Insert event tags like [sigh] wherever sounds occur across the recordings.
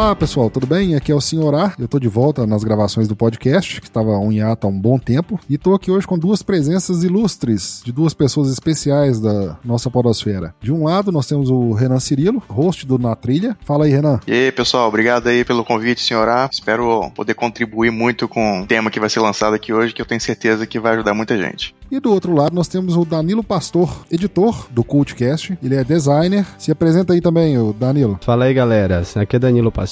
Olá, pessoal, tudo bem? Aqui é o Senhorá. Eu tô de volta nas gravações do podcast, que estava um hiato há um bom tempo, e tô aqui hoje com duas presenças ilustres de duas pessoas especiais da nossa podosfera. De um lado, nós temos o Renan Cirilo, host do Na Trilha. Fala aí, Renan. E aí, pessoal, obrigado aí pelo convite, Senhorá. Espero poder contribuir muito com o tema que vai ser lançado aqui hoje, que eu tenho certeza que vai ajudar muita gente. E do outro lado, nós temos o Danilo Pastor, editor do Cultcast. Ele é designer. Se apresenta aí também, o Danilo. Fala aí, galera. Aqui é Danilo Pastor.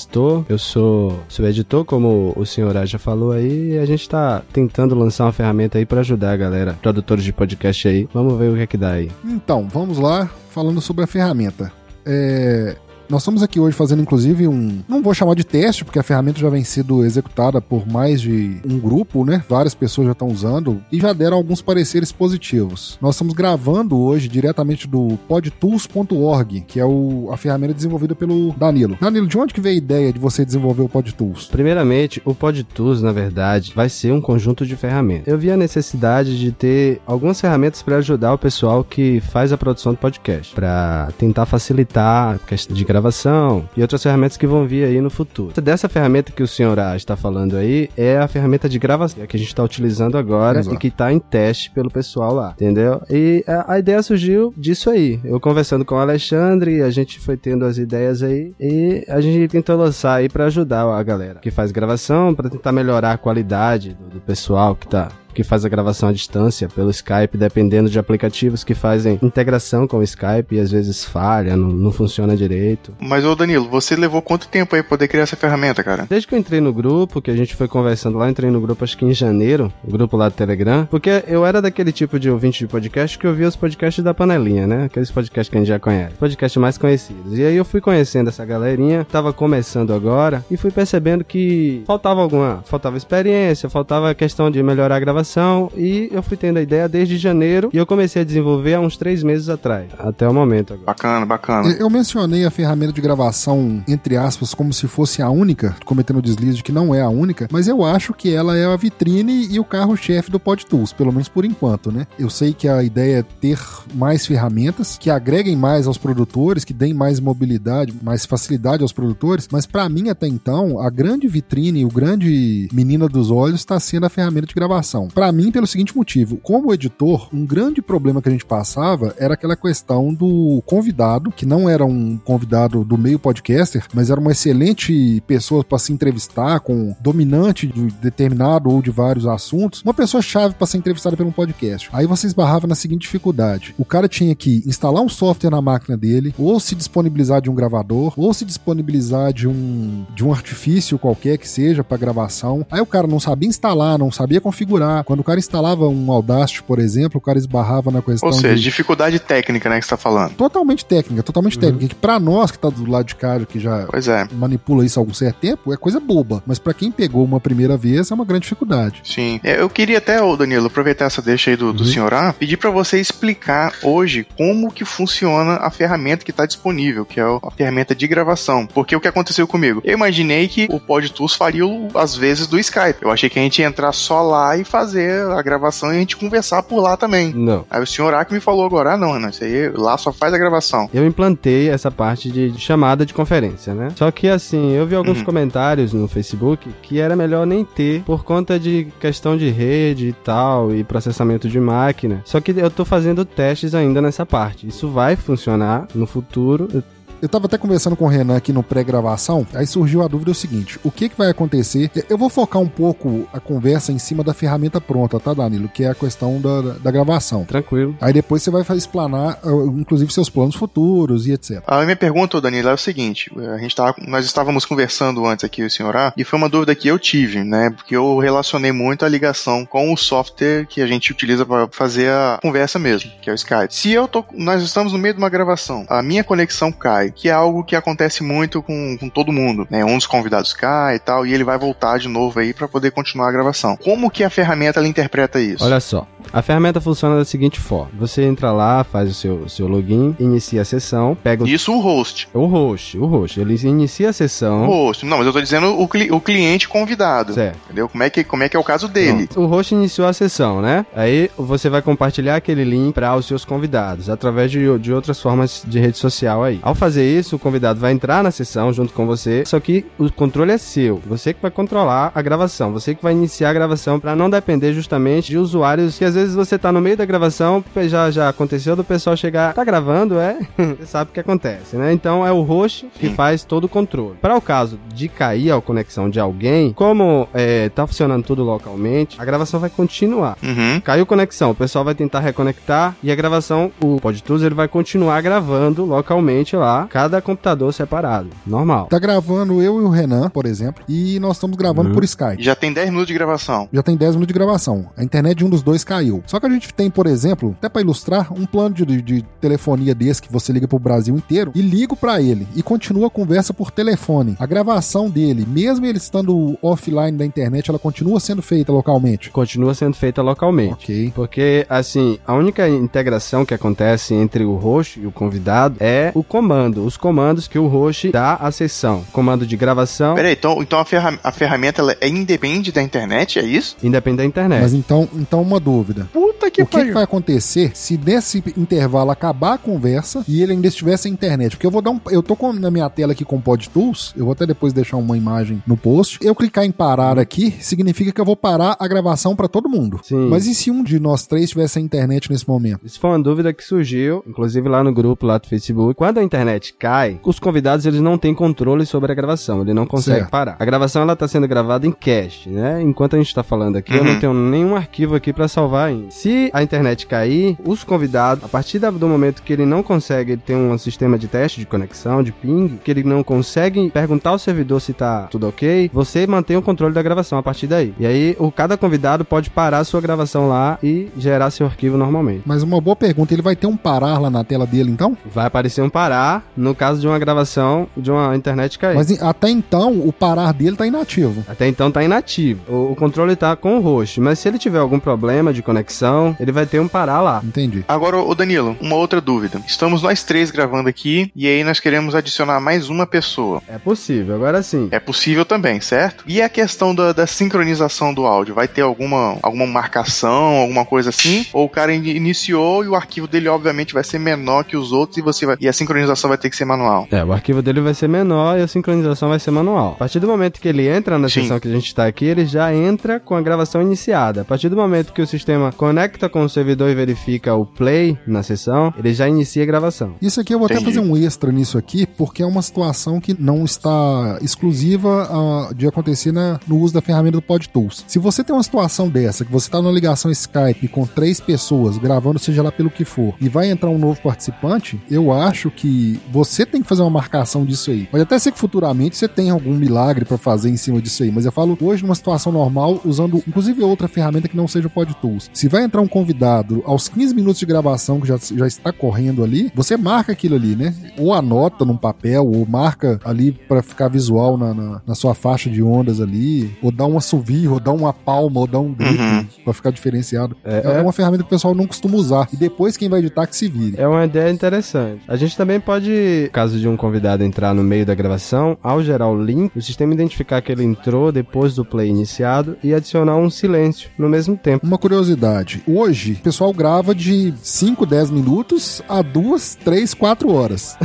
Eu sou, sou editor, como o senhor já falou aí, e a gente tá tentando lançar uma ferramenta aí para ajudar a galera, produtores de podcast aí. Vamos ver o que é que dá aí. Então, vamos lá, falando sobre a ferramenta. É, nós estamos aqui hoje fazendo, inclusive, um. Não vou chamar de teste, porque a ferramenta já vem sendo executada por mais de um grupo, né? Várias pessoas já estão usando e já deram alguns pareceres positivos. Nós estamos gravando hoje diretamente do podtools.org, que é o, a ferramenta desenvolvida pelo Danilo. Danilo, de onde que veio a ideia de você desenvolver o PodTools? Primeiramente, o PodTools, na verdade, vai ser um conjunto de ferramentas. Eu vi a necessidade de ter algumas ferramentas para ajudar o pessoal que faz a produção do podcast, para tentar facilitar a questão de gravação gravação e outras ferramentas que vão vir aí no futuro. Dessa ferramenta que o senhor está falando aí é a ferramenta de gravação que a gente está utilizando agora Exato. e que está em teste pelo pessoal lá, entendeu? E a, a, ideia surgiu disso aí. Eu conversando com o Alexandre, a gente foi tendo as ideias aí e a gente tentou lançar aí para ajudar a galera que faz gravação, para tentar melhorar a qualidade do, do pessoal que está que faz a gravação à distância pelo Skype, dependendo de aplicativos que fazem integração com o Skype e às vezes falha, não, não funciona direito. Mas ô Danilo, você levou quanto tempo aí pra poder criar essa ferramenta, cara? Desde que eu entrei no grupo, que a gente foi conversando lá, entrei no grupo acho que em janeiro, o grupo lá do Telegram, porque eu era daquele tipo de ouvinte de podcast que ouvia os podcasts da panelinha, né? Aqueles podcasts que a gente já conhece, podcasts mais conhecidos. E aí eu fui conhecendo essa galerinha, tava começando agora e fui percebendo que faltava alguma, faltava experiência, faltava a questão de melhorar a gravação e eu fui tendo a ideia desde janeiro e eu comecei a desenvolver há uns três meses atrás, até o momento agora. Bacana, bacana. Eu mencionei a ferramenta de gravação, entre aspas, como se fosse a única, cometendo o deslize de que não é a única, mas eu acho que ela é a vitrine e o carro-chefe do PodTools, pelo menos por enquanto, né? Eu sei que a ideia é ter mais ferramentas que agreguem mais aos produtores, que deem mais mobilidade, mais facilidade aos produtores, mas para mim até então, a grande vitrine, o grande menina dos olhos está sendo a ferramenta de gravação para mim pelo seguinte motivo: como editor, um grande problema que a gente passava era aquela questão do convidado, que não era um convidado do meio podcaster, mas era uma excelente pessoa para se entrevistar com dominante de determinado ou de vários assuntos, uma pessoa chave para ser entrevistada pelo um podcast. Aí você esbarrava na seguinte dificuldade: o cara tinha que instalar um software na máquina dele, ou se disponibilizar de um gravador, ou se disponibilizar de um de um artifício qualquer que seja para gravação. Aí o cara não sabia instalar, não sabia configurar, quando o cara instalava um Audacity, por exemplo, o cara esbarrava na questão. Ou seja, de... dificuldade técnica, né, que você tá falando. Totalmente técnica, totalmente uhum. técnica. Que pra nós que tá do lado de cá, que já é. manipula isso há algum certo tempo, é coisa boba. Mas para quem pegou uma primeira vez, é uma grande dificuldade. Sim. É, eu queria até, ô Danilo, aproveitar essa deixa aí do, do uhum. senhor A, pedir para você explicar hoje como que funciona a ferramenta que tá disponível, que é a ferramenta de gravação. Porque o que aconteceu comigo? Eu imaginei que o PodTools faria às vezes do Skype. Eu achei que a gente ia entrar só lá e fazer fazer a gravação e a gente conversar por lá também. Não. Aí o senhor Aki me falou agora, ah não, Renan, isso aí lá só faz a gravação. Eu implantei essa parte de, de chamada de conferência, né? Só que assim, eu vi alguns uhum. comentários no Facebook que era melhor nem ter por conta de questão de rede e tal e processamento de máquina. Só que eu tô fazendo testes ainda nessa parte. Isso vai funcionar no futuro. Eu tava até conversando com o Renan aqui no pré-gravação, aí surgiu a dúvida o seguinte: o que que vai acontecer? Eu vou focar um pouco a conversa em cima da ferramenta pronta, tá, Danilo? Que é a questão da, da gravação. Tranquilo. Aí depois você vai explanar, uh, inclusive, seus planos futuros e etc. A minha pergunta, Danilo, é o seguinte: a gente tava, nós estávamos conversando antes aqui, o senhor A, e foi uma dúvida que eu tive, né? Porque eu relacionei muito a ligação com o software que a gente utiliza para fazer a conversa mesmo, que é o Skype. Se eu tô, nós estamos no meio de uma gravação, a minha conexão cai que é algo que acontece muito com, com todo mundo, né? Um dos convidados cai e tal, e ele vai voltar de novo aí para poder continuar a gravação. Como que a ferramenta ela interpreta isso? Olha só, A ferramenta funciona da seguinte forma: você entra lá, faz o seu, seu login, inicia a sessão, pega o. Isso o host. O host, o host. Ele inicia a sessão. O host. Não, mas eu tô dizendo o, cli o cliente convidado. Certo. Entendeu? Como é, que, como é que é o caso dele? Pronto. O host iniciou a sessão, né? Aí você vai compartilhar aquele link para os seus convidados, através de, de outras formas de rede social aí. Ao fazer isso, o convidado vai entrar na sessão junto com você, só que o controle é seu. Você que vai controlar a gravação, você que vai iniciar a gravação para não depender justamente de usuários que às vezes você tá no meio da gravação, já já aconteceu do pessoal chegar, tá gravando, é? [laughs] você sabe o que acontece, né? Então é o host que faz todo o controle. Para o caso de cair a conexão de alguém, como é, tá funcionando tudo localmente, a gravação vai continuar. Uhum. Caiu conexão, o pessoal vai tentar reconectar e a gravação, o PodTools, ele vai continuar gravando localmente lá, cada computador separado. Normal. Tá gravando eu e o Renan, por exemplo, e nós estamos gravando Uhum. por Skype. Já tem 10 minutos de gravação. Já tem 10 minutos de gravação. A internet de um dos dois caiu. Só que a gente tem, por exemplo, até pra ilustrar, um plano de, de telefonia desse que você liga pro Brasil inteiro e ligo pra ele e continua a conversa por telefone. A gravação dele, mesmo ele estando offline da internet, ela continua sendo feita localmente. Continua sendo feita localmente. Ok. Porque, assim, a única integração que acontece entre o host e o convidado é o comando, os comandos que o host dá à sessão. Comando de gravação, Peraí, então, então a, ferra a ferramenta ela é independente da internet, é isso? independe da internet. Mas então, então uma dúvida. Puta que o que, que pariu. vai acontecer se nesse intervalo acabar a conversa e ele ainda estivesse sem internet? Porque eu vou dar um. Eu tô com, na minha tela aqui com o PodTools, eu vou até depois deixar uma imagem no post. Eu clicar em parar aqui, significa que eu vou parar a gravação pra todo mundo. Sim. Mas e se um de nós três tivesse sem internet nesse momento? Isso foi uma dúvida que surgiu, inclusive lá no grupo lá do Facebook. Quando a internet cai, os convidados eles não têm controle sobre a gravação, ele não consegue Certo. parar. A gravação ela tá sendo gravada em cache, né? Enquanto a gente tá falando aqui, eu Uhum. não tenho nenhum arquivo aqui pra salvar ainda. Se a internet cair, os convidados, a partir do momento que ele não consegue, tem um sistema de teste de conexão, de ping, que ele não consegue perguntar ao servidor se tá tudo ok, você mantém o controle da gravação a partir daí. E aí, o cada convidado pode parar sua gravação lá e gerar seu arquivo normalmente. Mas uma boa pergunta, ele vai ter um parar lá na tela dele então? Vai aparecer um parar no caso de uma gravação de uma internet cair. Mas até então o parar dele tá inativo. Até então tá inativo. O, o controle tá com o host, mas se ele tiver algum problema de conexão, ele vai ter um parar lá. Entendi. Agora, ô Danilo, uma outra dúvida. Estamos nós três gravando aqui e aí nós queremos adicionar mais uma pessoa. É possível. Agora sim. É possível também, certo? E a questão da, da sincronização do áudio? Vai ter alguma, alguma marcação, alguma coisa assim? Ou o cara in- iniciou e o arquivo dele, obviamente, vai ser menor que os outros e você vai. E a sincronização vai ter que ser manual. É, o arquivo dele vai ser menor e a sincronização vai ser manual. A partir do momento que ele entra na Sim. sessão que a gente tá aqui, ele já entra com a gravação iniciada. A partir do momento que o sistema conecta com o servidor e verifica o play na sessão, ele já inicia a gravação. Isso aqui eu vou até Entendi. fazer um extra nisso aqui, porque é uma situação que não está exclusiva ah, de acontecer na- no uso da ferramenta do PodTools. Se você tem uma situação dessa, que você está numa ligação Skype com três pessoas, gravando seja lá pelo que for, e vai entrar um novo participante, eu acho que você tem que fazer uma marcação disso aí. Pode até ser que futuramente você tenha algum milagre para fazer em cima disso aí, mas eu falo hoje numa situação normal, usando inclusive outra ferramenta que não seja o PodTools. Se vai entrar um convidado aos 15 minutos de gravação que já, já está correndo ali, você marca aquilo ali, né? Ou anota num papel, ou marca ali para ficar visual na, na, na sua faixa de ondas ali, ou dá um assovio, ou dá uma palma, ou dá um grito Uhum. pra ficar diferenciado. É, É, é- uma ferramenta que o pessoal não costuma usar. E depois quem vai editar que se vire. É uma ideia interessante. A gente também pode, caso de um convidado entrar no meio da gravação, ao gerar o link, o sistema identificar que ele entrou depois do play iniciado e adicionar um silêncio no mesmo tempo. Uma curiosidade. Hoje, o pessoal grava de 5, 10 minutos a 2, 3, 4 horas.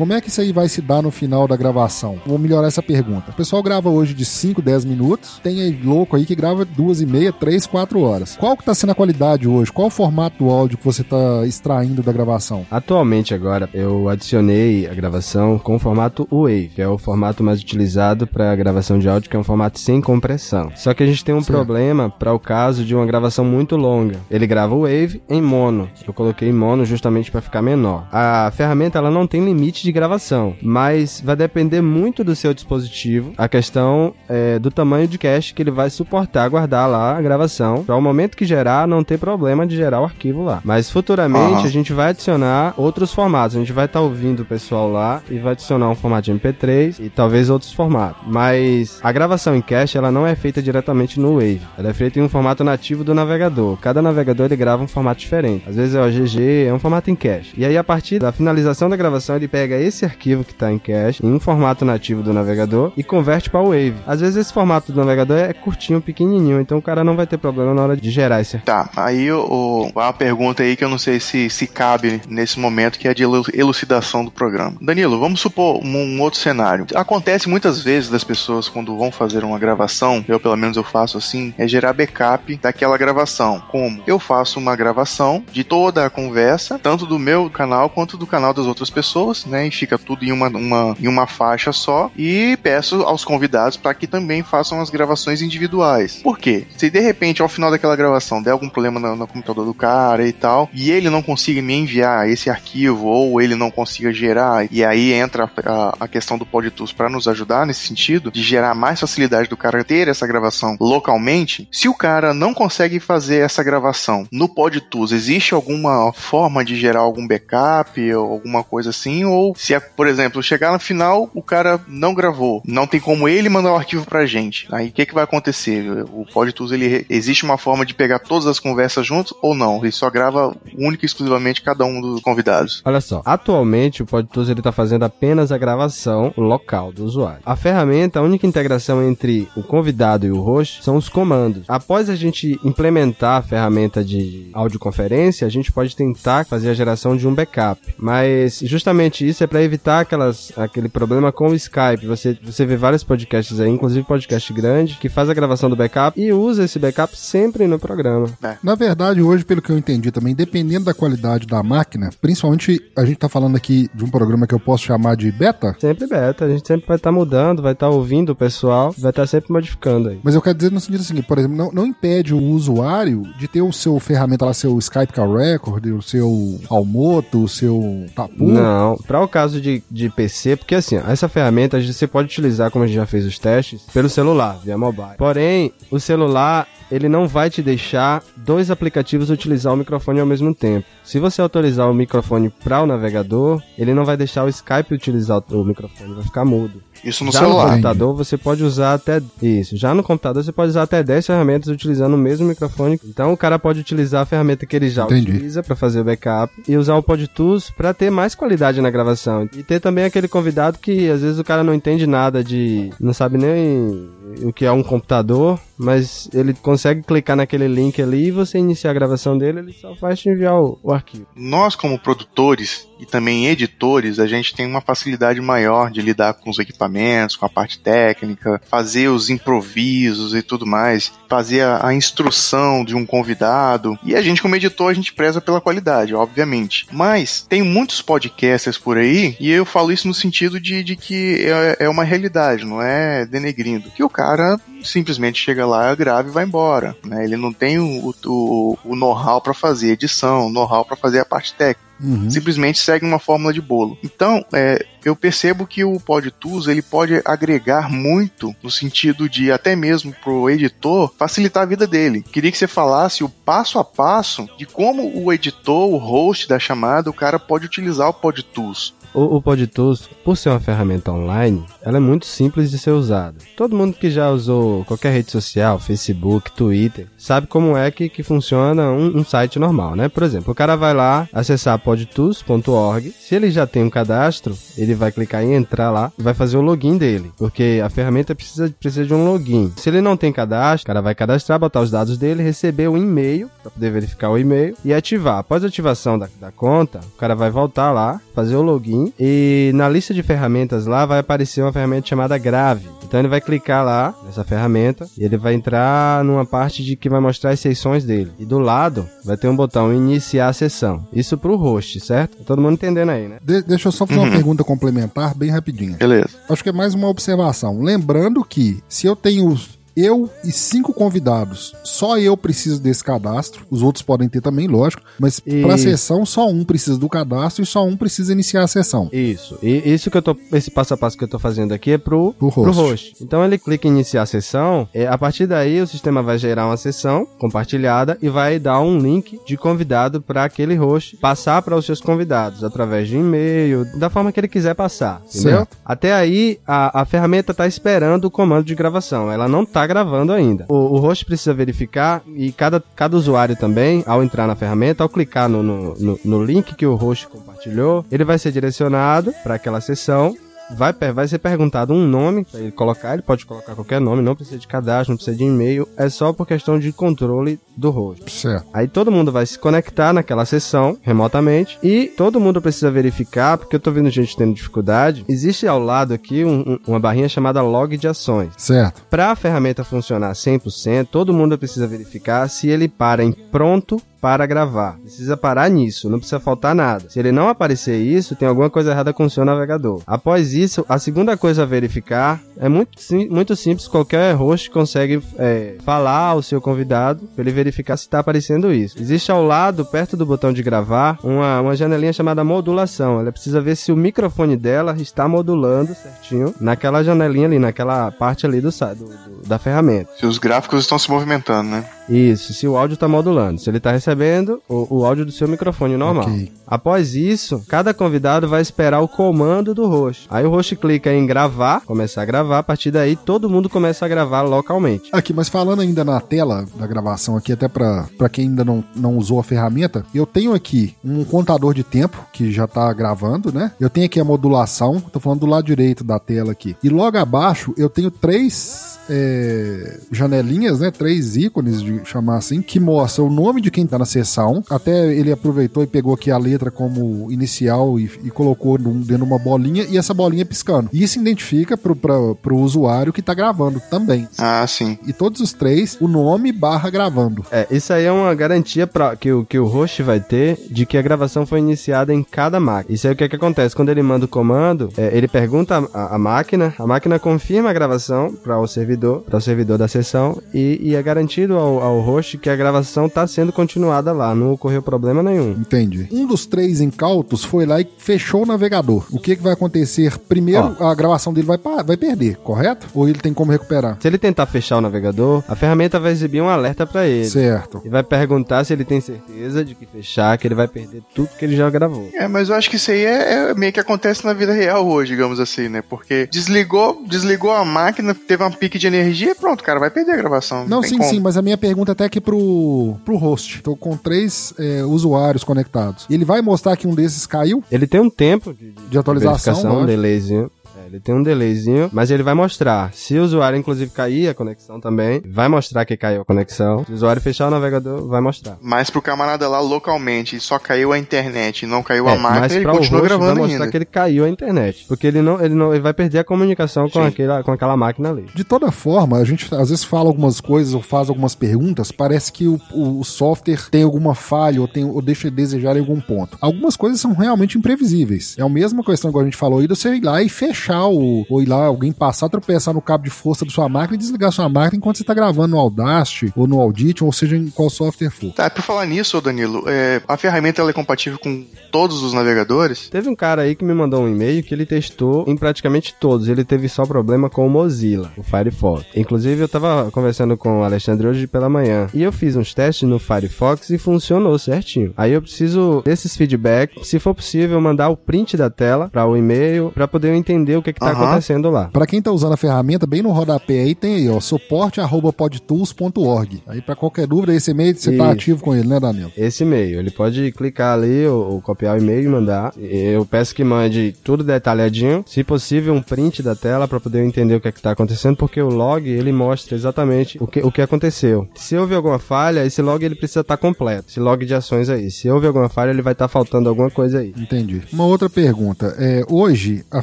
Como é que isso aí vai se dar no final da gravação? Vou melhorar essa pergunta. O pessoal grava hoje de 5, 10 minutos. Tem aí louco aí que grava duas e meia, 3, 4 horas. Qual que tá sendo a qualidade hoje? Qual o formato do áudio que você tá extraindo da gravação? Atualmente agora eu adicionei a gravação com o formato WAV, que é o formato mais utilizado para gravação de áudio, que é um formato sem compressão. Só que a gente tem um Certo. problema para o caso de uma gravação muito longa. Ele grava o WAV em mono. Eu coloquei mono justamente para ficar menor. A ferramenta ela não tem limite de de gravação, mas vai depender muito do seu dispositivo, a questão é, do tamanho de cache que ele vai suportar guardar lá a gravação, para o momento que gerar não ter problema de gerar o arquivo lá. Mas futuramente uhum. a gente vai adicionar outros formatos, a gente vai estar tá ouvindo o pessoal lá e vai adicionar um formato de MP3 e talvez outros formatos. Mas a gravação em cache ela não é feita diretamente no Wave, ela é feita em um formato nativo do navegador. Cada navegador ele grava um formato diferente. Às vezes é o GG, é um formato em cache. E aí a partir da finalização da gravação ele pega esse arquivo que está em cache em um formato nativo do navegador e converte para o Wave. Às vezes esse formato do navegador é curtinho, pequenininho, então o cara não vai ter problema na hora de gerar esse arquivo. Tá, aí o, uma pergunta aí que eu não sei se, se cabe nesse momento, que é de elucidação do programa. Danilo, vamos supor um, um outro cenário. Acontece muitas vezes das pessoas quando vão fazer uma gravação, eu pelo menos eu faço assim, é gerar backup daquela gravação. Como? Eu faço uma gravação de toda a conversa, tanto do meu canal quanto do canal das outras pessoas, né? E fica tudo em uma, uma, em uma faixa só. E peço aos convidados para que também façam as gravações individuais. Por quê? Se de repente ao final daquela gravação der algum problema no, no computador do cara e tal, e ele não consiga me enviar esse arquivo, ou ele não consiga gerar, e aí entra a, a questão do PodTools para nos ajudar nesse sentido, de gerar mais facilidade do cara ter essa gravação localmente. Se o cara não consegue fazer essa gravação no PodTools, existe alguma forma de gerar algum backup ou alguma coisa assim? Ou se, é, por exemplo, chegar no final, o cara não gravou, não tem como ele mandar o arquivo pra gente. Aí o que, que vai acontecer? O PodTools, ele existe uma forma de pegar todas as conversas juntos ou não? Ele só grava única e exclusivamente cada um dos convidados. Olha só, atualmente o PodTools ele tá fazendo apenas a gravação local do usuário. A ferramenta, a única integração entre o convidado e o host são os comandos. Após a gente implementar a ferramenta de audioconferência, a gente pode tentar fazer a geração de um backup. Mas justamente isso é para evitar aquelas, aquele problema com o Skype. Você, você vê vários podcasts aí, inclusive podcast grande, que faz a gravação do backup e usa esse backup sempre no programa. É. Na verdade, hoje, pelo que eu entendi também, dependendo da qualidade da máquina, principalmente a gente tá falando aqui de um programa que eu posso chamar de beta. Sempre beta, a gente sempre vai estar tá mudando, vai estar tá ouvindo o pessoal, vai estar tá sempre modificando aí. Mas eu quero dizer no sentido assim, por exemplo, não, não impede o usuário de ter o seu ferramenta lá, seu Skype Call Record, o seu Almoto, o seu Tapu. Não, para o caso de, de PC, porque assim, essa ferramenta você pode utilizar, como a gente já fez os testes, pelo celular, via mobile. Porém, o celular ele não vai te deixar dois aplicativos utilizar o microfone ao mesmo tempo. Se você autorizar o microfone para o navegador, ele não vai deixar o Skype utilizar o microfone, vai ficar mudo. Isso no Já celular. no computador você pode usar até isso. Já no computador você pode usar até 10 ferramentas utilizando o mesmo microfone. Então o cara pode utilizar a ferramenta que ele já Entendi. utiliza para fazer o backup e usar o PodTools para ter mais qualidade na gravação. E ter também aquele convidado que às vezes o cara não entende nada de, não sabe nem o que é um computador, mas ele consegue clicar naquele link ali e você iniciar a gravação dele, ele só faz te enviar o, o arquivo. Nós como produtores e também editores, a gente tem uma facilidade maior de lidar com os equipamentos, com a parte técnica, fazer os improvisos e tudo mais, fazer a, a instrução de um convidado. E a gente, como editor, a gente preza pela qualidade, obviamente. Mas tem muitos podcasters por aí, e eu falo isso no sentido de, de que é, é uma realidade, não é denegrindo. Que o cara simplesmente chega lá, grava e vai embora. Né? Ele não tem o, o, o know-how para fazer edição, know-how para fazer a parte técnica. Uhum. Simplesmente segue uma fórmula de bolo. Então, é, eu percebo que o PodTools ele pode agregar muito no sentido de até mesmo pro editor facilitar a vida dele. Queria que você falasse o passo a passo de como o editor, o host da chamada, o cara pode utilizar o PodTools. O, o PodTools, por ser uma ferramenta online, ela é muito simples de ser usada. Todo mundo que já usou qualquer rede social, Facebook, Twitter, sabe como é que, que funciona um, um site normal, né? Por exemplo, o cara vai lá acessar podtools.org. Se ele já tem um cadastro, ele vai clicar em entrar lá e vai fazer o login dele, porque a ferramenta precisa, precisa de um login. Se ele não tem cadastro, o cara vai cadastrar, botar os dados dele, receber o e-mail para poder verificar o e-mail e ativar. Após a ativação da, da conta, o cara vai voltar lá, fazer o login e na lista de ferramentas lá vai aparecer uma ferramenta chamada Grave. Então ele vai clicar lá nessa ferramenta e ele vai entrar numa parte de que vai mostrar as sessões dele. E do lado vai ter um botão iniciar a sessão. Isso pro host, certo? Tá todo mundo entendendo aí, né? De deixa eu só fazer uhum. uma pergunta complementar bem rapidinho. Beleza. Acho que é mais uma observação. Lembrando que se eu tenho eu e cinco convidados. Só eu preciso desse cadastro. Os outros podem ter também, lógico. Mas E- para a sessão, só um precisa do cadastro e só um precisa iniciar a sessão. Isso. E isso que eu tô. Esse passo a passo que eu tô fazendo aqui é pro, Pro pro host. host. Então ele clica em iniciar a sessão. é, a partir daí o sistema vai gerar uma sessão compartilhada e vai dar um link de convidado para aquele host passar para os seus convidados através de e-mail, da forma que ele quiser passar. Entendeu? Certo. Até aí a, a ferramenta tá esperando o comando de gravação. Ela não tá gravando ainda. O, o host precisa verificar e cada, cada usuário também, ao entrar na ferramenta, ao clicar no, no, no, no link que o host compartilhou, ele vai ser direcionado para aquela sessão. Vai, vai ser perguntado um nome para ele colocar, ele pode colocar qualquer nome, não precisa de cadastro, não precisa de e-mail, é só por questão de controle do host. Certo. Aí todo mundo vai se conectar naquela sessão remotamente e todo mundo precisa verificar, porque eu tô vendo gente tendo dificuldade. Existe ao lado aqui um- um- uma barrinha chamada log de ações. Certo. Para a ferramenta funcionar 100%, todo mundo precisa verificar se ele para em pronto para gravar. Precisa parar nisso, não precisa faltar nada. Se ele não aparecer isso, tem alguma coisa errada com o seu navegador. Após isso, a segunda coisa a verificar é muito, sim- muito simples. Qualquer host consegue é, falar ao seu convidado para ele verificar se está aparecendo isso. Existe ao lado, perto do botão de gravar, uma, uma janelinha chamada modulação. Ela precisa ver se o microfone dela está modulando certinho naquela janelinha ali, naquela parte ali do, do- do- da ferramenta. Se os gráficos estão se movimentando, né? Isso, se o áudio está modulando. Se ele está recebendo o, o áudio do seu microfone normal. Ok. Após isso, cada convidado vai esperar o comando do host. Aí o host clica em gravar, começar a gravar. A partir daí, todo mundo começa a gravar localmente. Aqui, mas falando ainda na tela da gravação aqui, até pra pra quem ainda não, não usou a ferramenta, eu tenho aqui um contador de tempo que já tá gravando, né? Eu tenho aqui a modulação, tô falando do lado direito da tela aqui. E logo abaixo eu tenho três é, janelinhas, né? Três ícones, de chamar assim, que mostram o nome de quem tá na sessão. Até ele aproveitou e pegou aqui a letra como inicial e, e colocou num- dentro de uma bolinha e essa bolinha piscando. E isso identifica pro, pra, pro usuário que tá gravando também. Ah, sim. E todos os três, o nome barra gravando. É, isso aí é uma garantia pra, que, o, que o host vai ter de que a gravação foi iniciada em cada máquina. Isso aí o que, é que acontece? Quando ele manda o comando, é, ele pergunta a, a máquina, a máquina confirma a gravação para o servidor, para o servidor da sessão, e, e é garantido ao, ao host que a gravação está sendo continuada lá, não ocorreu problema nenhum. Entendi. Um dos três incautos foi lá e fechou o navegador. O que, que vai acontecer? Primeiro, a gravação dele vai, vai perder, correto? Ou ele tem como recuperar? Se ele tentar fechar o navegador, a ferramenta vai exibir um alerta para ele. Certo. E vai perguntar se ele tem certeza de que fechar, que ele vai perder tudo que ele já gravou. É, mas eu acho que isso aí é, é meio que acontece na vida real hoje, digamos assim, né? Porque desligou, desligou a máquina, teve um pique de energia e pronto, cara, vai perder a gravação. Não, tem sim, como. sim, mas a minha pergunta até aqui pro, pro host. Tô com três é, usuários conectados. Ele vai mostrar que um desses caiu? Ele tem um tempo de, De atualização, verificação, um delayzinho. Ele tem um delayzinho, mas ele vai mostrar. Se o usuário, inclusive, cair a conexão também, vai mostrar que caiu a conexão. Se o usuário fechar o navegador, vai mostrar. Mas pro camarada lá localmente só caiu a internet e não caiu a É, máquina, mas ele continua host vai gravando mostrar ainda. que ele caiu a internet. Porque ele não, ele não ele vai perder a comunicação com, aquela, com aquela máquina ali. De toda forma, a gente às vezes fala algumas coisas ou faz algumas perguntas, parece que o, o- o software tem alguma falha ou, tem, ou deixa a desejar em algum ponto. Algumas coisas são realmente imprevisíveis. É a mesma questão que a gente falou aí, de você ir lá e fechar o, ou ir lá, alguém passar, tropeçar no cabo de força da sua máquina e desligar sua máquina enquanto você está gravando no Audacity ou no Audition, ou seja, em qual software for. Tá, por falar nisso, Danilo, é, a ferramenta ela é compatível com todos os navegadores? Teve um cara aí que me mandou um e-mail que ele testou em praticamente todos. Ele teve só problema com o Mozilla, o Firefox. Inclusive, eu tava conversando com o Alexandre hoje pela manhã. E eu fiz uns testes no Firefox e funcionou certinho. Aí eu preciso desses feedback. Se for possível, mandar o print da tela para o e-mail para poder eu entender o que, que tá Aham. acontecendo lá. Para quem tá usando a ferramenta, bem no rodapé aí tem aí, ó, suporte@podtools.org. Aí para qualquer dúvida, esse e-mail você tá Isso. ativo com ele, né, Danilo? Esse e-mail, ele pode clicar ali ou, ou copiar o e-mail e mandar. Eu peço que mande tudo detalhadinho, se possível um print da tela para poder eu entender o que é que tá acontecendo, porque o log ele mostra exatamente o que, o que aconteceu. Se houve alguma falha, esse log ele precisa estar completo. Esse log de ações aí, se houve alguma falha, ele vai estar faltando alguma coisa aí. Entendi. Uma outra pergunta. É, hoje a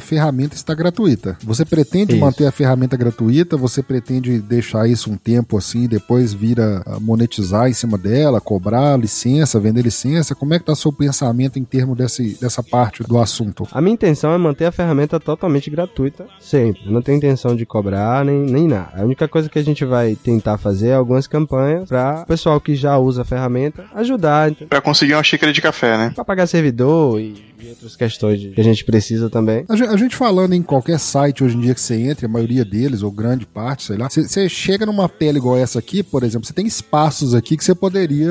ferramenta está gratuita. Você pretende Isso. manter a ferramenta gratuita? Você pretende deixar isso um tempo assim e depois vira a monetizar em cima dela, cobrar licença, vender licença? Como é que tá o seu pensamento em termos desse, dessa parte do assunto? A minha intenção é manter a ferramenta totalmente gratuita, sempre. Eu não tenho intenção de cobrar nem, nem nada. A única coisa que a gente vai tentar fazer é algumas campanhas para o pessoal que já usa a ferramenta ajudar? Pra conseguir uma xícara de café, né? Pra pagar servidor e, e outras questões que a gente precisa também. A gente falando em qualquer site hoje em dia que você entre, a maioria deles, ou grande parte, sei lá, você- chega numa tela igual essa aqui, por exemplo, você tem espaços aqui que você poderia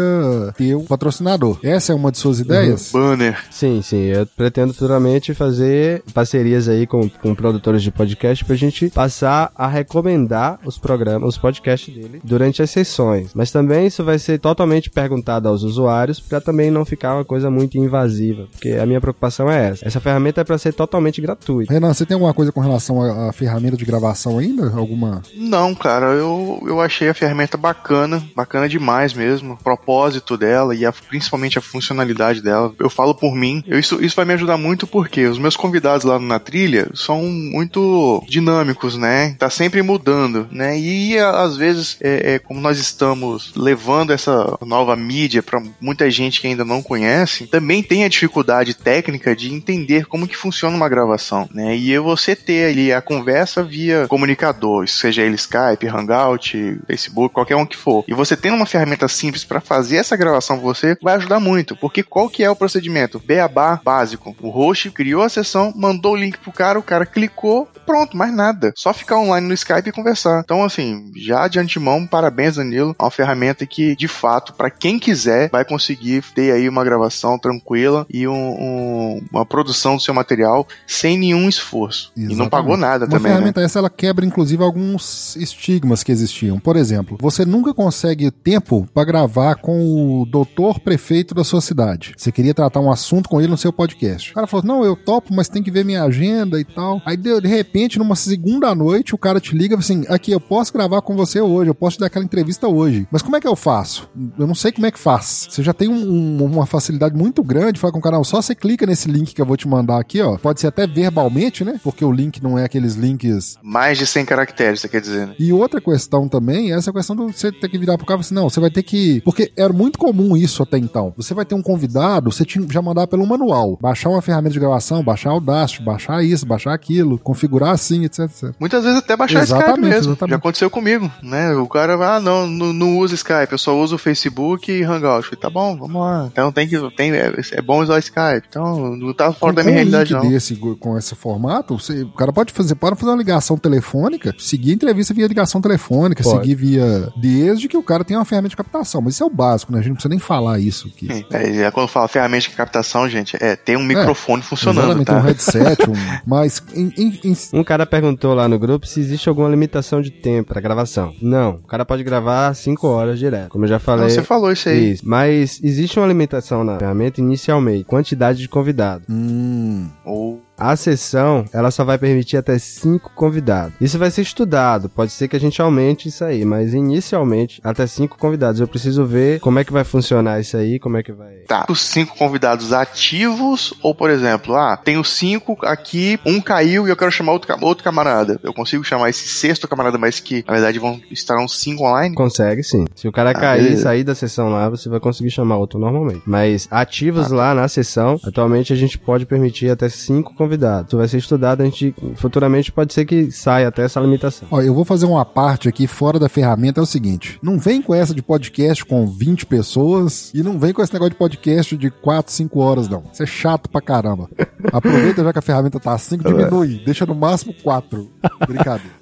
ter um patrocinador. Essa é uma de suas ideias? Banner. Sim, sim. Eu pretendo futuramente fazer parcerias aí com, com produtores de podcast pra gente passar a recomendar os programas, os podcasts dele durante as sessões. Mas também isso vai ser totalmente perguntado aos usuários pra também não ficar uma coisa muito invasiva. Porque a minha preocupação é essa. Essa ferramenta é pra ser totalmente gratuita. Renan, você tem alguma coisa com relação à, à ferramenta de gravação ainda? Alguma? Não, cara, eu, eu achei a ferramenta bacana, bacana demais mesmo. O propósito dela e a- principalmente a funcionalidade dela. Eu falo por mim, eu- isso, isso vai me ajudar muito porque os meus convidados lá na trilha são muito dinâmicos, né? Tá sempre mudando, né? E às vezes, é, é, como nós estamos levando essa nova mídia para muita gente que ainda não conhece, também tem a dificuldade técnica de entender como que funciona uma gravação, né? E é você ter ali a conversa via comunicador, seja ele Skype, Hangout, Facebook, qualquer um que for. E você tendo uma ferramenta simples para fazer essa gravação você, vai ajudar muito, porque qual que é o procedimento? Beabá básico. O host criou a sessão, mandou o link pro cara, o cara clicou, pronto, mais nada. Só ficar online no Skype e conversar. Então, assim, já de antemão, parabéns, Danilo. É uma ferramenta que, de fato, para quem quiser, vai conseguir ter aí uma gravação tranquila e um- um- uma produção do seu material sem nenhum esforço. E não Exatamente. pagou nada Uma também, né? ferramenta essa, ela quebra, inclusive, alguns estigmas que existiam. Por exemplo, você nunca consegue tempo para gravar com o doutor prefeito da sua cidade. Você queria tratar um assunto com ele no seu podcast. O cara falou, não, eu topo, mas tem que ver minha agenda e tal. Aí, de, de repente, numa segunda noite, o cara te liga e fala assim, aqui, eu posso gravar com você hoje, eu posso te dar aquela entrevista hoje. Mas como é que eu faço? Eu não sei como é que faz. Você já tem um- um- uma facilidade muito grande de falar com o não, só você clica nesse link que eu vou te mandar aqui, ó. Pode ser até verbalmente, né? Porque o link não é aqueles links Mais de 100 caracteres, você quer dizer, né? e outra questão também é essa questão de você ter que virar pro cara e falar assim, não, você vai ter que. Porque era muito comum isso até então. Você vai ter um convidado, você tinha- já mandar pelo manual. Baixar uma ferramenta de gravação, baixar Audacity, baixar isso, baixar aquilo, configurar assim, etc, etc. Muitas vezes até baixar Exatamente, Skype mesmo. exatamente. Já aconteceu comigo, né? O cara vai, ah, não, não, não usa Skype, eu só uso o Facebook e Hangout. Falei, tá bom, vamos lá. Então tem que. Tem, é, é bom usar Skype. Então não tá fora da com minha um realidade, link não. desse com esse formato, você- o cara pode fazer, pode fazer uma ligação telefônica, seguir a entrevista via ligação telefônica, Pode. seguir via. Desde que o cara tenha uma ferramenta de captação. Mas isso é o básico, né? A gente não precisa nem falar isso aqui. É, é, quando fala ferramenta de captação, gente, é ter um microfone funcionando, Exatamente, tá? um headset, um. [laughs] Mas em- em- em- [laughs] Um cara perguntou lá no grupo se existe alguma limitação de tempo pra gravação. Não. O cara pode gravar 5 horas direto. Como eu já falei. Não, você falou isso aí. Isso. Mas existe uma limitação na ferramenta inicialmente. Quantidade de convidados. Hum, Ou A sessão, ela só vai permitir até 5 convidados. Isso vai ser estudado, pode ser que a gente aumente isso aí, mas inicialmente até 5 convidados. Eu preciso ver como é que vai funcionar isso aí, como é que vai... Tá, os cinco convidados ativos, ou por exemplo, ah, tenho cinco aqui, um caiu e eu quero chamar outro, outro camarada. Eu consigo chamar esse sexto camarada, mas que na verdade vão estar uns cinco online? Consegue sim. Se o cara Ah, cair e sair da sessão lá, você vai conseguir chamar outro normalmente. Mas Ah, ativos tá. lá na sessão, atualmente a gente pode permitir até 5 convidados. Isso vai ser estudado, a gente futuramente pode ser que saia até essa limitação. Ó, eu vou fazer uma parte aqui fora da ferramenta, é o seguinte, não vem com essa de podcast com 20 pessoas e não vem com esse negócio de podcast de 4, 5 horas, não. Isso é chato pra caramba. [laughs] Aproveita já que a ferramenta tá 5, diminui, deixa no máximo 4. Brincadeira.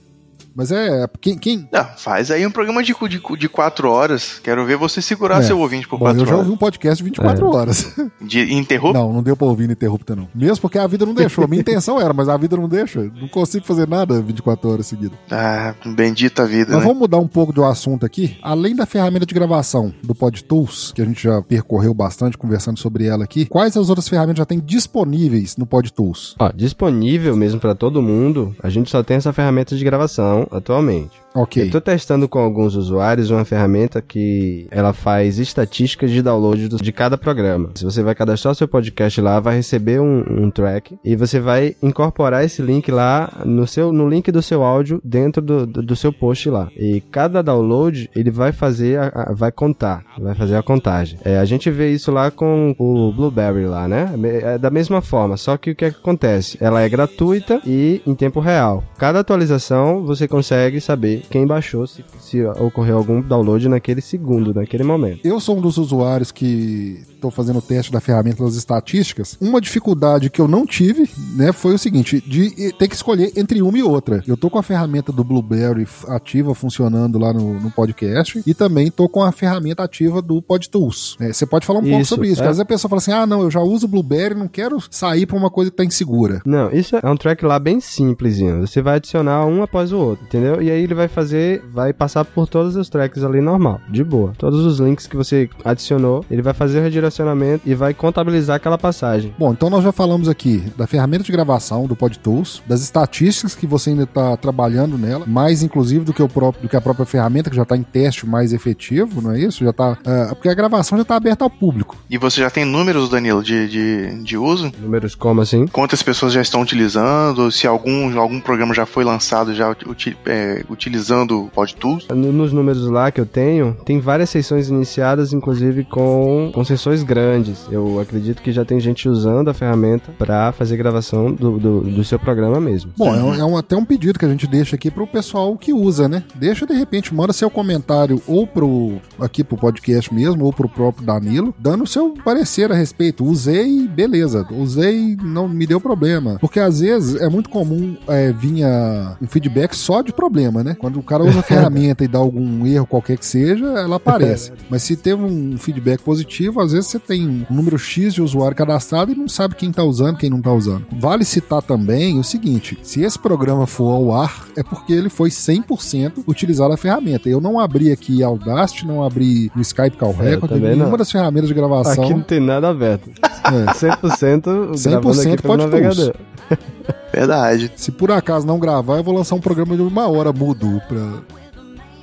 Mas é, quem... quem... Não, faz aí um programa de, de, de quatro horas. Quero ver você segurar É. seu ouvinte por Bom, quatro eu já horas. ouvi um podcast de 24 horas. [laughs] De interrupto? Não, não deu pra ouvir interrupta, não. Mesmo porque a vida não deixou. A minha intenção era, mas a vida não deixa. Não consigo fazer nada 24 horas seguidas. Ah, bendita vida, Mas né? vamos mudar um pouco do assunto aqui. Além da ferramenta de gravação do PodTools, que a gente já percorreu bastante conversando sobre ela aqui, quais as outras ferramentas já tem disponíveis no PodTools? Ó, disponível mesmo pra todo mundo, a gente só tem essa ferramenta de gravação atualmente. Ok. Eu tô testando com alguns usuários uma ferramenta que ela faz estatísticas de download do- de cada programa. Se você vai cadastrar o seu podcast lá, vai receber um, um track e você vai incorporar esse link lá no seu no link do seu áudio dentro do, do, do seu post lá. E cada download ele vai fazer a, a- vai contar, vai fazer a contagem. É, a gente vê isso lá com o Blueberry lá, né? É da mesma forma, só que o que é que acontece? Ela é gratuita e em tempo real. Cada atualização você consegue saber quem baixou, se, se ocorreu algum download naquele segundo, naquele momento. Eu sou um dos usuários que estou fazendo o teste da ferramenta das estatísticas. Uma dificuldade que eu não tive, né, foi o seguinte, de ter que escolher entre uma e outra. Eu tô com a ferramenta do Blueberry ativa funcionando lá no, no podcast e também tô com a ferramenta ativa do PodTools. É, você pode falar um pouco Isso, sobre isso, é. porque às vezes a pessoa fala assim: "Ah, não, eu já uso o Blueberry, não quero sair para uma coisa que tá insegura". Não, isso é um track lá bem simplesinho. Você vai adicionar um após o outro, entendeu? E aí ele vai fazer, vai passar por todos os tracks ali normal, de boa. Todos os links que você adicionou, ele vai fazer o redirecionamento e vai contabilizar aquela passagem. Bom, então nós já falamos aqui da ferramenta de gravação do PodTools, das estatísticas que você ainda está trabalhando nela, mais inclusive do que, o próprio, do que a própria ferramenta que já está em teste mais efetivo, não é isso? Já tá, ah, porque a gravação já está aberta ao público. E você já tem números, Danilo, de, de, de uso? Números como assim? Quantas pessoas já estão utilizando? Se algum, algum programa já foi lançado já uti- é, utilizando o PodTools? No- Nos números lá que eu tenho, tem várias sessões iniciadas, inclusive com, com sessões grandes. Eu acredito que já tem gente usando a ferramenta para fazer gravação do, do, do seu programa mesmo. Bom, é, um- é um- até um pedido que a gente deixa aqui pro pessoal que usa, né? Deixa de repente, manda seu comentário ou pro aqui pro podcast mesmo, ou pro próprio Danilo, dando seu parecer a respeito. Usei, beleza. Usei, não me deu problema. Porque às vezes é muito comum é, vinha um feedback só de problema, né? Quando o cara usa a [laughs] ferramenta e dá algum erro qualquer que seja, ela aparece. Mas se teve um feedback positivo, às vezes você tem um número X de usuário cadastrado e não sabe quem tá usando, quem não tá usando. Vale citar também o seguinte: se esse programa for ao ar, é porque ele foi 100% utilizado a ferramenta. Eu não abri aqui Audacity, não abri no Skype Call É, Record, também nenhuma não. das ferramentas de gravação. Aqui não tem nada aberto. É. 100%, 100% gravando aqui pelo pode navegador. [laughs] Verdade. Se por acaso não gravar, eu vou lançar um programa de uma hora mudo pra.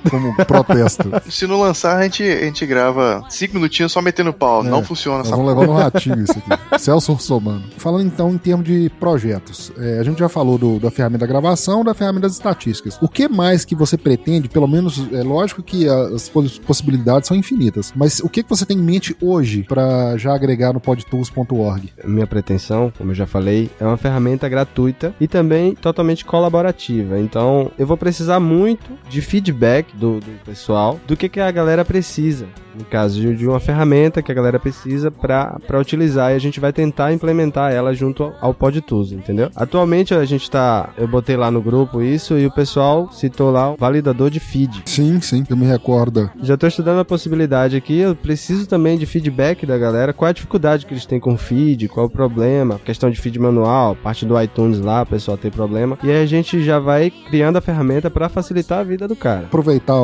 Como protesto. [laughs] Se não lançar, a gente, a gente grava cinco minutinhos só metendo pau. É, Não funciona essa vamos levar no ratinho isso aqui. [laughs] Celso Russomano. Falando então em termos de projetos. é, a gente já falou do- da ferramenta da gravação, da ferramenta das estatísticas. O que mais que você pretende, pelo menos, é lógico que as poss- possibilidades são infinitas, mas o que, que você tem em mente hoje para já agregar no podtools.org? Minha pretensão, como eu já falei, é uma ferramenta gratuita e também totalmente colaborativa. Então, eu vou precisar muito de feedback do, do pessoal do que, que a galera precisa. No caso de, de uma ferramenta que a galera precisa para utilizar e a gente vai tentar implementar ela junto ao, ao PodTools, entendeu? Atualmente a gente tá. Eu botei lá no grupo isso e o pessoal citou lá o validador de feed. Sim, sim, eu me recordo. Já tô estudando a possibilidade aqui, eu preciso também de feedback da galera, qual a dificuldade que eles têm com o feed, qual o problema, questão de feed manual, parte do iTunes lá, o pessoal tem problema. E aí a gente já vai criando a ferramenta para facilitar a vida do cara. Aproveitar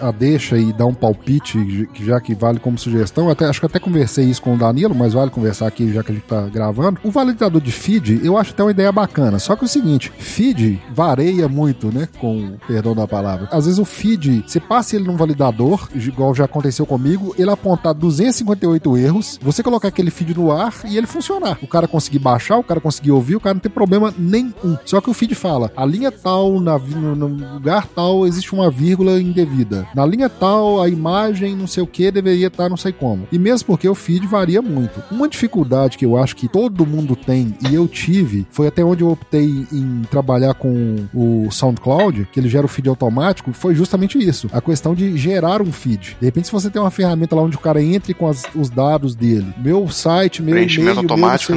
a deixa e dar um palpite, que já que vale como sugestão, até, acho que até conversei isso com o Danilo, mas vale conversar aqui já que a gente tá gravando. O validador de feed, eu acho até uma ideia bacana. Só que é o seguinte, feed varia muito, né? Com perdão da palavra. Às vezes o feed, você passa ele num validador, igual já aconteceu comigo, ele apontar 258 erros, você colocar aquele feed no ar e ele funcionar. O cara conseguir baixar, o cara conseguir ouvir, o cara não tem problema nenhum. Só que o feed fala, a linha tal, na, no, no lugar tal, existe uma vírgula indevida. Na linha tal, a imagem, não sei o que, deveria estar não sei como. E mesmo porque o feed varia muito. Uma dificuldade que eu acho que todo mundo tem, e eu tive, foi até onde eu optei em trabalhar com o SoundCloud, que ele gera o feed automático, foi justamente isso. A questão de gerar um feed. De repente, se você tem uma ferramenta lá onde o cara entre com as- os dados dele, meu site, meu e-mail, meu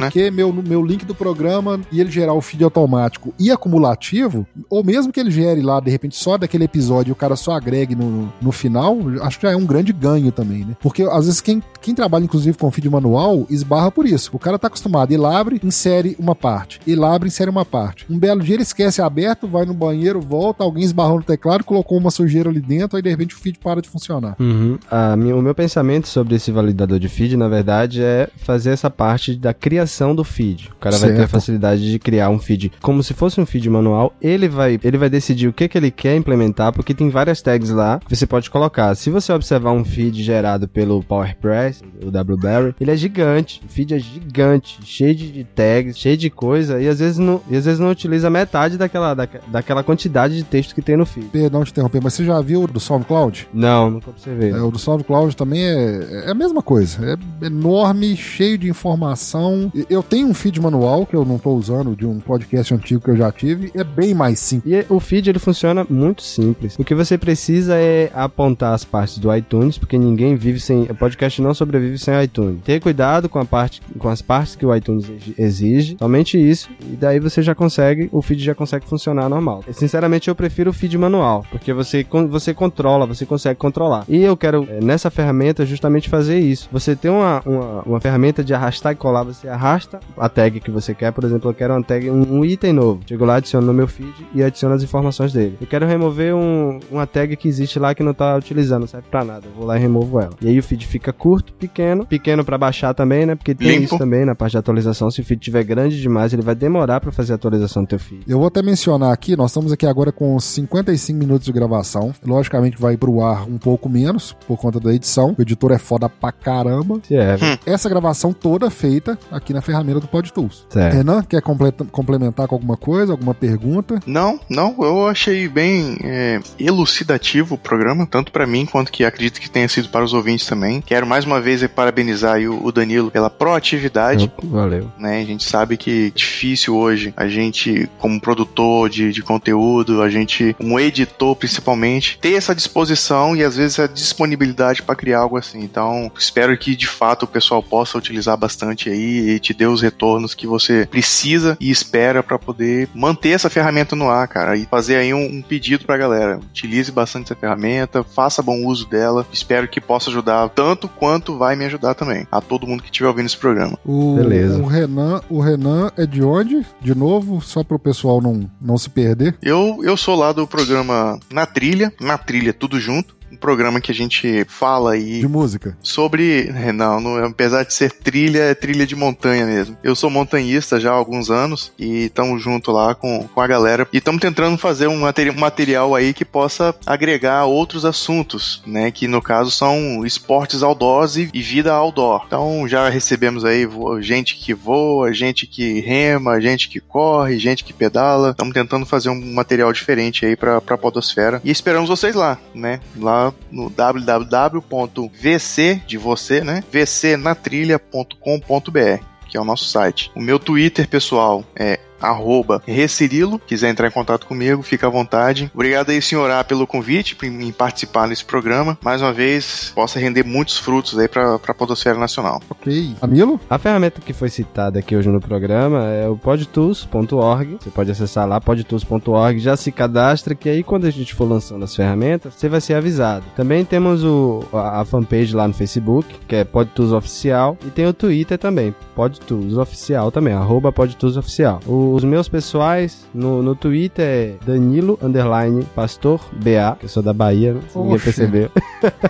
né? que, meu, meu link do programa, e ele gerar o feed automático e acumulativo, ou mesmo que ele gere lá, de repente, só daquele episódio e o cara só agregue no, no final, acho que já é um grande ganho também, né? Porque às vezes quem, quem trabalha inclusive com feed manual esbarra por isso. O cara tá acostumado, ele abre, insere uma parte. Ele abre, insere uma parte. Um belo dia ele esquece aberto, vai no banheiro, volta, alguém esbarrou no teclado, colocou uma sujeira ali dentro, aí de repente o feed para de funcionar. Uhum. Ah, o meu pensamento sobre esse validador de feed, na verdade, é fazer essa parte da criação do feed. O cara certo. vai ter a facilidade de criar um feed como se fosse um feed manual. Ele vai, ele vai decidir o que, que ele quer implementar, porque tem várias tags lá que você pode colocar. Se você observar um feed gerado pelo PowerPress, o WBerry, ele é gigante. O feed é gigante, cheio de tags, cheio de coisa, e às vezes não, às vezes não utiliza metade daquela, da, daquela quantidade de texto que tem no feed. Perdão te interromper, mas você já viu o do SoundCloud? Não, nunca observei. É, o do SoundCloud também é, é a mesma coisa. É enorme, cheio de informação. Eu tenho um feed manual que eu não estou usando de um podcast antigo que eu já tive. É bem mais simples. E o feed ele funciona muito simples. O que você precisa é apontar as partes do iTunes, porque ninguém vive sem. O podcast não sobrevive sem iTunes. Ter cuidado com a parte, com as partes que o iTunes exige. Somente isso. E daí você já consegue, o feed já consegue funcionar normal. Sinceramente, eu prefiro o feed manual, porque você, você controla, você consegue controlar. E eu quero, é, nessa ferramenta, justamente fazer isso. Você tem uma, uma, uma ferramenta de arrastar e colar, você arrasta a tag que você quer. Por exemplo, eu quero uma tag, um, um item novo. Chego lá, adiciono no meu feed e adiciono as informações dele. Eu quero remover um, uma tag que existe lá que não está utilizando, não serve pra nada. Eu vou lá e removo ela. E aí o feed fica curto, pequeno, pequeno para baixar também, né? Porque tem Limpo. isso também na parte de atualização. Se o feed tiver grande demais, ele vai demorar para fazer a atualização do teu feed. Eu vou até mencionar aqui, nós estamos aqui agora com 55 minutos de gravação. Logicamente vai pro ar um pouco menos por conta da edição. O editor é foda pra caramba. É. Hum. Essa gravação toda feita aqui na ferramenta do PodTools. Certo. Renan, quer complementar com alguma coisa, alguma pergunta? Não, não. Eu achei bem é, elucidativo o programa, tanto para mim quanto que acredito que tenha sido para os ouvintes também. Quero mais uma vez parabenizar o, Danilo pela proatividade. Valeu. Né? A gente sabe que é difícil hoje a gente, como produtor de, de conteúdo, a gente, como editor principalmente, ter essa disposição e às vezes a disponibilidade para criar algo assim. Então, espero que de fato o pessoal possa utilizar bastante aí e te dê os retornos que você precisa e espera para poder manter essa ferramenta no ar, cara, e fazer aí um, um pedido pra galera. Utilize bastante essa ferramenta, faça bom uso dela. Espero que possa ajudar tanto quanto vai me ajudar também. A todo mundo que estiver ouvindo esse programa. O, Beleza. O Renan, o Renan é de onde? De novo, só para o pessoal não, não se perder. Eu, eu sou lá do programa Na Trilha, Na Trilha tudo junto programa que a gente fala aí. De música. Sobre. Não, não, apesar de ser trilha, é trilha de montanha mesmo. Eu sou montanhista já há alguns anos e estamos junto lá com, com a galera. E estamos tentando fazer um material aí que possa agregar outros assuntos, né? Que no caso são esportes outdoors e, e vida outdoor. Então já recebemos aí gente que voa, gente que rema, gente que corre, gente que pedala. Estamos tentando fazer um material diferente aí para a Podosfera. E esperamos vocês lá, né? Lá no www.vc de você, né? vcnatrilha.com.br que é o nosso site. O meu Twitter pessoal é arroba Recirilo. Quiser entrar em contato comigo, fica à vontade. Obrigado aí, senhor A, pelo convite em participar nesse programa. Mais uma vez, possa render muitos frutos aí para a Podosfera Nacional. Ok. Camilo? A ferramenta que foi citada aqui hoje no programa é o podtools.org. Você pode acessar lá, podtools.org, já se cadastra, que aí quando a gente for lançando as ferramentas, você vai ser avisado. Também temos o, a, a fanpage lá no Facebook, que é PodTools Oficial, e tem o Twitter também, PodTools Oficial também, arroba PodTools Oficial. O os meus pessoais no, no Twitter é Danilo Underline Pastor BA, que eu sou da Bahia, né? se ninguém percebeu.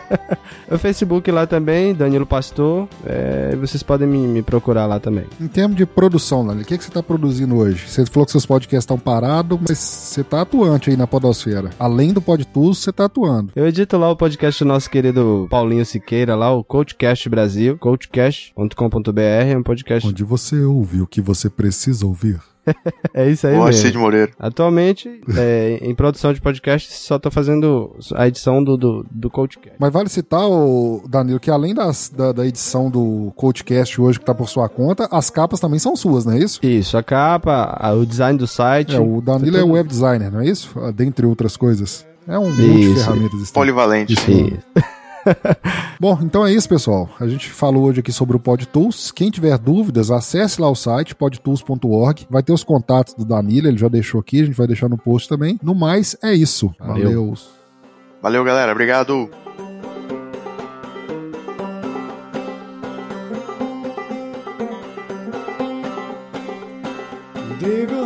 [laughs] o Facebook lá também, Danilo Pastor. É, vocês podem me, me, procurar lá também. Em termos de produção, Lali, o que, que você está produzindo hoje? Você falou que seus podcasts estão parados, mas você está atuante aí na Podosfera. Além do PodTools, você está atuando. Eu edito lá o podcast do nosso querido Paulinho Siqueira, lá, o Coachcast Brasil, coachcast.com.br, é um podcast. Onde você ouve o que você precisa ouvir [laughs] é isso aí Boa, mesmo. Cid Moreira. Atualmente, é, em produção de podcast, só tô fazendo a edição do, do, do Coachcast. Mas vale citar, o Danilo, que além das, da, da edição do Coachcast hoje, que tá por sua conta, as capas também são suas, não é isso? Isso, a capa, a, o design do site. É, o Danilo é tudo... web designer, não é isso? Dentre outras coisas. É um monte de ferramentas. Polivalente. Isso. isso. [laughs] Bom, então é isso, pessoal. A gente falou hoje aqui sobre o PodTools. Quem tiver dúvidas, acesse lá o site podtools.org. Vai ter os contatos do Danilo, ele já deixou aqui, a gente vai deixar no post também. No mais, é isso. Valeu. Valeu. Valeu, galera. Obrigado. Dig